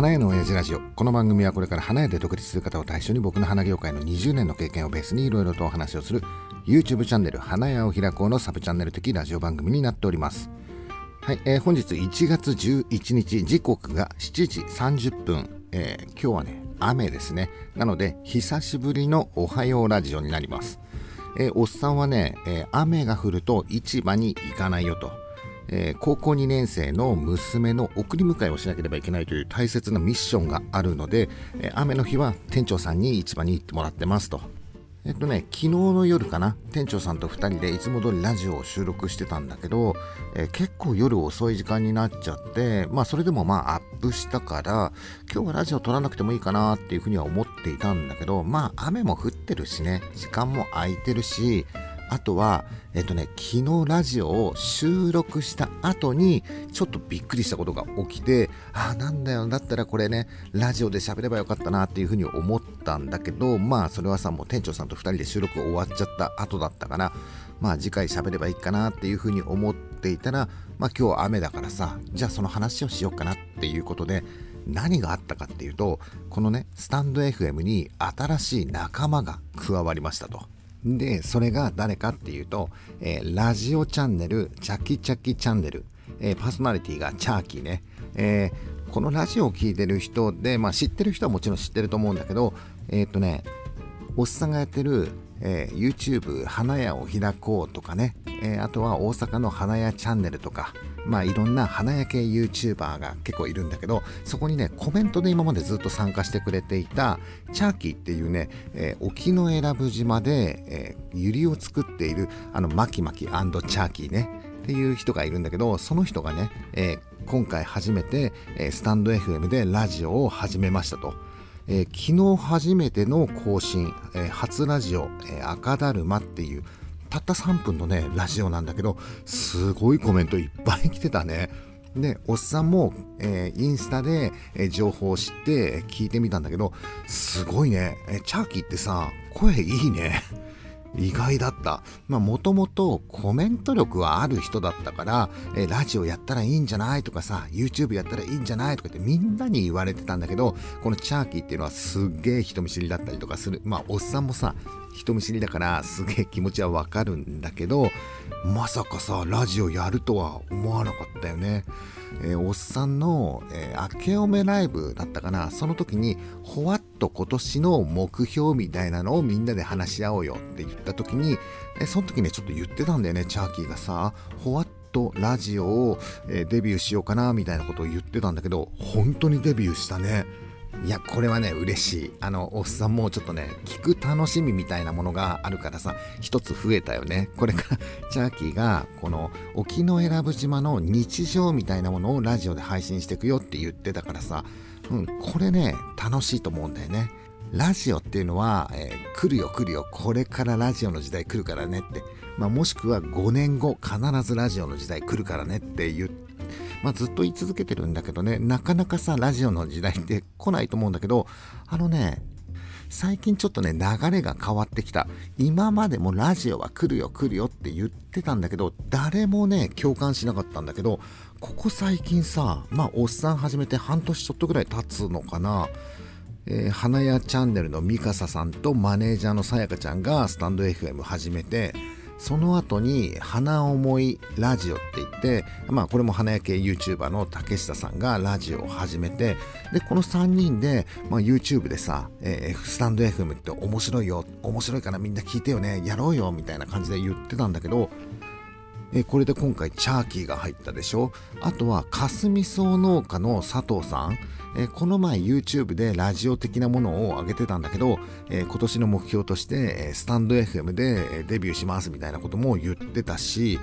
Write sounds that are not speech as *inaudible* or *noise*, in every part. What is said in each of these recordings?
花屋の親父ラジオ。この番組はこれから花屋で独立する方を対象に僕の花業界の20年の経験をベースにいろいろとお話をする YouTube チャンネル花屋を開こうのサブチャンネル的ラジオ番組になっております。はい、えー、本日1月11日時刻が7時30分、えー、今日はね雨ですね。なので久しぶりのおはようラジオになります。えー、おっさんはね、えー、雨が降ると市場に行かないよと。えー、高校2年生の娘の送り迎えをしなければいけないという大切なミッションがあるので、えー、雨の日は店長さんに市場に行ってもらってますと。えっとね、昨日の夜かな、店長さんと2人でいつも通りラジオを収録してたんだけど、えー、結構夜遅い時間になっちゃって、まあそれでもまあアップしたから、今日はラジオ撮らなくてもいいかなっていうふうには思っていたんだけど、まあ雨も降ってるしね、時間も空いてるし、あとは、えっとね、昨日ラジオを収録した後に、ちょっとびっくりしたことが起きて、あ、なんだよ、だったらこれね、ラジオで喋ればよかったなっていうふうに思ったんだけど、まあ、それはさ、もう店長さんと2人で収録終わっちゃった後だったから、まあ、次回喋ればいいかなっていうふうに思っていたら、まあ、今日雨だからさ、じゃあその話をしようかなっていうことで、何があったかっていうと、このね、スタンド FM に新しい仲間が加わりましたと。で、それが誰かっていうと、えー、ラジオチャンネル、チャキチャキチャンネル、えー、パーソナリティがチャーキーね、えー、このラジオを聴いてる人で、まあ知ってる人はもちろん知ってると思うんだけど、えっとね、おっさんがやってる、え YouTube 花屋を開こうとかね、えあとは大阪の花屋チャンネルとか、まあいろんな花焼け YouTuber が結構いるんだけど、そこにね、コメントで今までずっと参加してくれていた、チャーキーっていうね、えー、沖永良部島で、えー、ユリを作っている、あの、マキマキチャーキーね、っていう人がいるんだけど、その人がね、えー、今回初めて、えスタンド FM でラジオを始めましたと。えー、昨日初めての更新、えー、初ラジオ、えー、赤だるまっていうたった3分のね、ラジオなんだけど、すごいコメントいっぱい来てたね。で、おっさんも、えー、インスタで、えー、情報を知って聞いてみたんだけど、すごいね。えー、チャーキーってさ、声いいね。意外だった。まあもともとコメント力はある人だったから、えラジオやったらいいんじゃないとかさ、YouTube やったらいいんじゃないとかってみんなに言われてたんだけど、このチャーキーっていうのはすっげえ人見知りだったりとかする。まあおっさんもさ、人見知りだからすげえ気持ちはわかるんだけどまさかさラジオやるとは思わなかったよね。えー、おっさんの、えー、明けおめライブだったかなその時にほわっと今年の目標みたいなのをみんなで話し合おうよって言った時に、え、その時ねちょっと言ってたんだよねチャーキーがさほわっとラジオを、え、デビューしようかなみたいなことを言ってたんだけど本当にデビューしたね。いや、これはね、嬉しい。あの、おっさんもうちょっとね、聞く楽しみみたいなものがあるからさ、一つ増えたよね。これから *laughs* チャーキーが、この沖永良部島の日常みたいなものをラジオで配信していくよって言ってたからさ、うん、これね、楽しいと思うんだよね。ラジオっていうのは、えー、来るよ来るよ、これからラジオの時代来るからねって、まあ、もしくは5年後必ずラジオの時代来るからねって言って、まあ、ずっと言い続けてるんだけどね、なかなかさ、ラジオの時代って来ないと思うんだけど、あのね、最近ちょっとね、流れが変わってきた。今までもラジオは来るよ来るよって言ってたんだけど、誰もね、共感しなかったんだけど、ここ最近さ、まあ、おっさん始めて半年ちょっとぐらい経つのかな。えー、花屋チャンネルのミカサさんとマネージャーのさやかちゃんがスタンド FM 始めて、その後に花思いラジオって言って、まあこれも花焼け YouTuber の竹下さんがラジオを始めて、で、この3人で、まあ YouTube でさ、えー、スタンド FM って面白いよ、面白いからみんな聞いてよね、やろうよ、みたいな感じで言ってたんだけど、えこれで今回チャーキーが入ったでしょ？あとはかすみ草農家の佐藤さん。えこの前 YouTube でラジオ的なものを上げてたんだけど、え今年の目標として、えスタンド FM でデビューしますみたいなことも言ってたし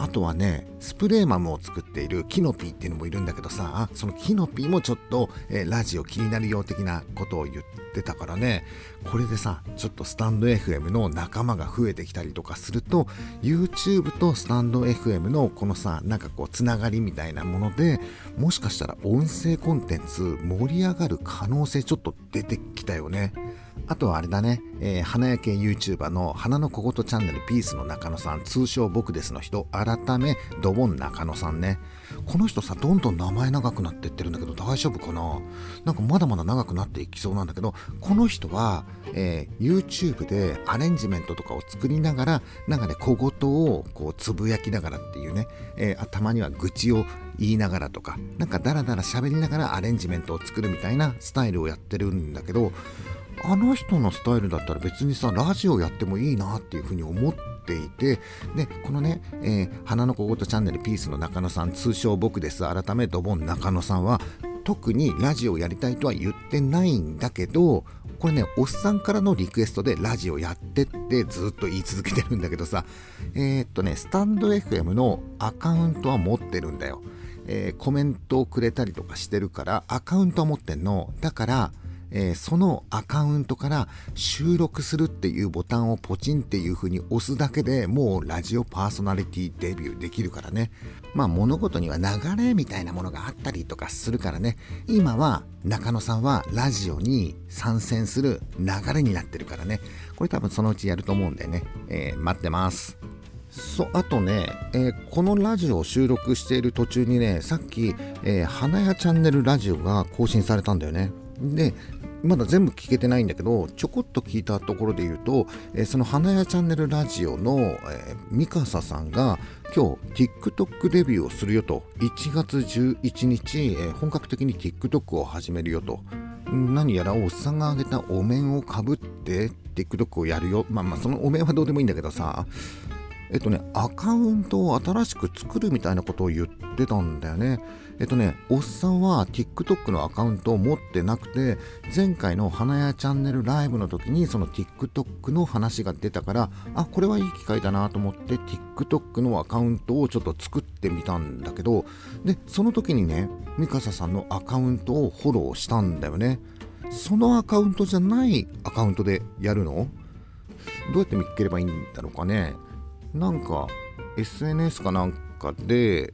あとはね、スプレーマムを作っているキノピーっていうのもいるんだけどさ、そのキノピーもちょっと、えー、ラジオ気になるよ的なことを言ってたからね、これでさ、ちょっとスタンド FM の仲間が増えてきたりとかすると、YouTube とスタンド FM のこのさ、なんかこう、つながりみたいなもので、もしかしたら音声コンテンツ盛り上がる可能性ちょっと出てきたよね。あとはあれだね、えー、花屋系 YouTuber の花の小言チャンネルピースの中野さん、通称僕ですの人、改めドボン中野さんね。この人さ、どんどん名前長くなってってるんだけど大丈夫かな？なんかまだまだ長くなっていきそうなんだけど、この人は、えー、YouTube でアレンジメントとかを作りながら、なんかね、小言をこうつぶやきながらっていうね、えー、たまには愚痴を言いながらとか、なんかダラダラ喋りながらアレンジメントを作るみたいなスタイルをやってるんだけど、あの人のスタイルだったら別にさラジオやってもいいなっていうふうに思っていてでこのね、えー、花の小言チャンネルピースの中野さん通称僕です。改めドボン中野さんは特にラジオやりたいとは言ってないんだけどこれねおっさんからのリクエストでラジオやってってずっと言い続けてるんだけどさえー、っとねスタンド FM のアカウントは持ってるんだよ、えー、コメントをくれたりとかしてるからアカウントは持ってんの。だからえー、そのアカウントから収録するっていうボタンをポチンっていう風に押すだけでもうラジオパーソナリティデビューできるからね。まあ物事には流れみたいなものがあったりとかするからね。今は中野さんはラジオに参戦する流れになってるからね。これ多分そのうちやると思うんでね、えー、待ってます。そうあとね、えー、このラジオを収録している途中にねさっき、えー、花屋チャンネルラジオが更新されたんだよね。でまだ全部聞けてないんだけどちょこっと聞いたところで言うと、えー、その花屋チャンネルラジオの、えー、ミカサさんが今日 TikTok デビューをするよと。1月11日、えー、本格的に TikTok を始めるよと。何やらおっさんがあげたお面をかぶって TikTok をやるよ。まあまあそのお面はどうでもいいんだけどさ。えっとねアカウントを新しく作るみたいなことを言ってたんだよね。えっとね、おっさんは TikTok のアカウントを持ってなくて、前回の花屋チャンネルライブの時にその TikTok の話が出たから、あ、これはいい機会だなと思って TikTok のアカウントをちょっと作ってみたんだけど、で、その時にね、ミカサさんのアカウントをフォローしたんだよね。そのアカウントじゃないアカウントでやるの？どうやって見つければいいんだろうかねなんか SNS かなんかで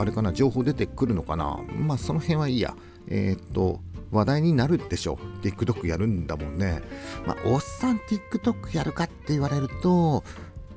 あれかな、情報出てくるのかな。まあ、その辺はいいや。えー、っと、話題になるでしょ。TikTok やるんだもんね。まあ、おっさん TikTok やるかって言われると、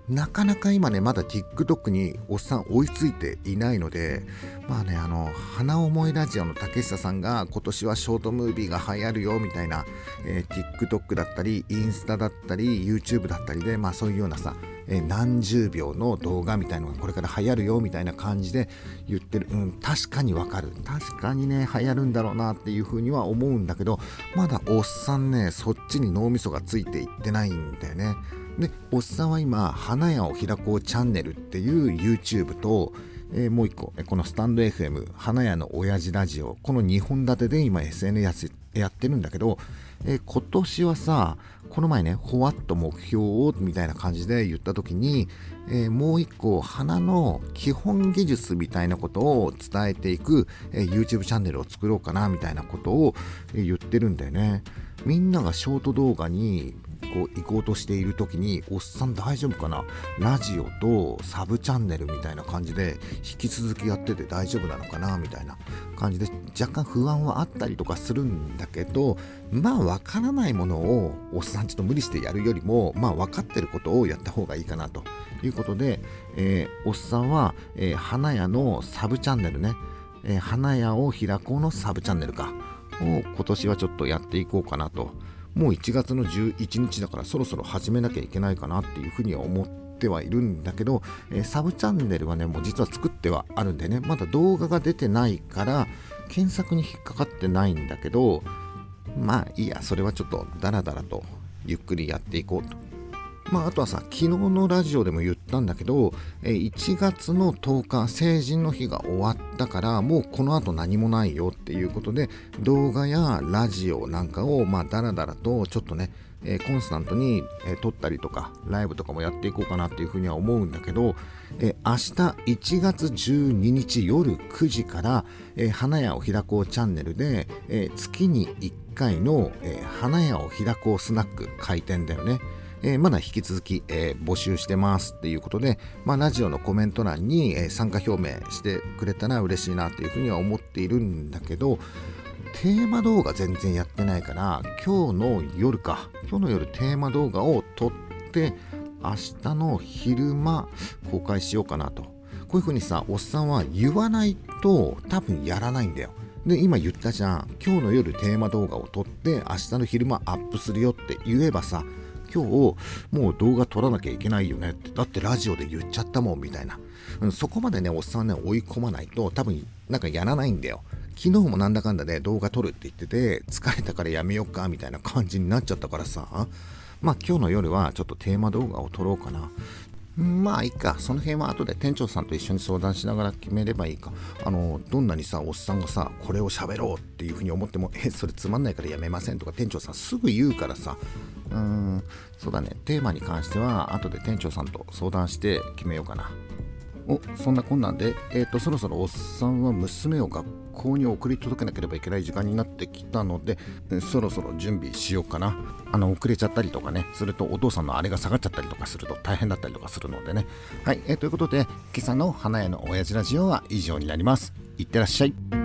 なかなか今ね、まだ TikTok におっさん追いついていないので、まあね、あの、花思いラジオの竹下さんが今年はショートムービーが流行るよみたいな、えー、TikTok だったり、インスタだったり、YouTube だったりで、まあそういうようなさ、えー、何十秒の動画みたいのがこれから流行るよみたいな感じで言ってる、うん、確かにわかる。確かにね、流行るんだろうなっていうふうには思うんだけど、まだおっさんね、そっちに脳みそがついていってないんだよね。でおっさんは今花屋を開こうチャンネルっていう YouTube と、えー、もう一個このスタンド FM 花屋の親父ラジオこの2本立てで今 SNS やってるんだけど、えー、今年はさこの前ねほわっと目標をみたいな感じで言った時に、えー、もう一個花の基本技術みたいなことを伝えていく、え YouTube チャンネルを作ろうかなみたいなことを、言ってるんだよね。みんながショート動画にこう行こうとしている時におっさん大丈夫かな？ラジオとサブチャンネルみたいな感じで引き続きやってて大丈夫なのかなみたいな感じで若干不安はあったりとかするんだけどまあ分からないものをおっさんちょっと無理してやるよりもまあ分かってることをやった方がいいかなと。いうことで、えー、おっさんは、えー、花屋のサブチャンネルね、えー、花屋を開こうのサブチャンネルか。を今年はちょっとやっていこうかなと。もう1月の11日だからそろそろ始めなきゃいけないかなっていうふうには思ってはいるんだけど、えー、サブチャンネルはねもう実は作ってはあるんでねまだ動画が出てないから検索に引っかかってないんだけどまあいいやそれはちょっとダラダラとゆっくりやっていこうと。まあ、あとはさ、昨日のラジオでも言ったんだけど、1月の10日、成人の日が終わったから、もうこの後何もないよっていうことで、動画やラジオなんかを、まあ、だらだらとちょっとね、え、コンスタントに、え、撮ったりとか、ライブとかもやっていこうかなっていうふうには思うんだけど、え、明日1月12日夜9時から、え花屋を開こうチャンネルで、え月に1回の、え花屋を開こうスナック開店だよね。えー、まだ引き続き、えー、募集してますっていうことで、まあ、ラジオのコメント欄に、え、参加表明してくれたら嬉しいなというふうには思っているんだけどテーマ動画全然やってないから今日の夜か。今日の夜テーマ動画を撮って明日の昼間公開しようかなと。こういう風にさおっさんは言わないと多分やらないんだよ。で今言ったじゃん。今日の夜テーマ動画を撮って明日の昼間アップするよって言えばさ今日もう動画撮らなきゃいけないよねってだってラジオで言っちゃったもんみたいな、うん、そこまでねおっさんね追い込まないと多分なんかやらないんだよ。昨日もなんだかんだで動画撮るって言ってて疲れたからやめよっかみたいな感じになっちゃったからさ。まあ今日の夜はちょっとテーマ動画を撮ろうかな。まあいいか、その辺は後で店長さんと一緒に相談しながら決めればいいか。あの、どんなにさ、おっさんがさ、これを喋ろうっていうふうに思っても、*laughs* え、それつまんないからやめませんとか店長さんすぐ言うからさ、うーん、そうだね、テーマに関しては後で店長さんと相談して決めようかな。おそんなこんなんで、えーと、そろそろおっさんは娘を学校に送り届けなければいけない時間になってきたので、そろそろ準備しようかな。あの、遅れちゃったりとかね、するとお父さんのあれが下がっちゃったりとかすると大変だったりとかするのでね。はい、えー、ということで、今朝の花屋の親父ラジオは以上になります。いってらっしゃい。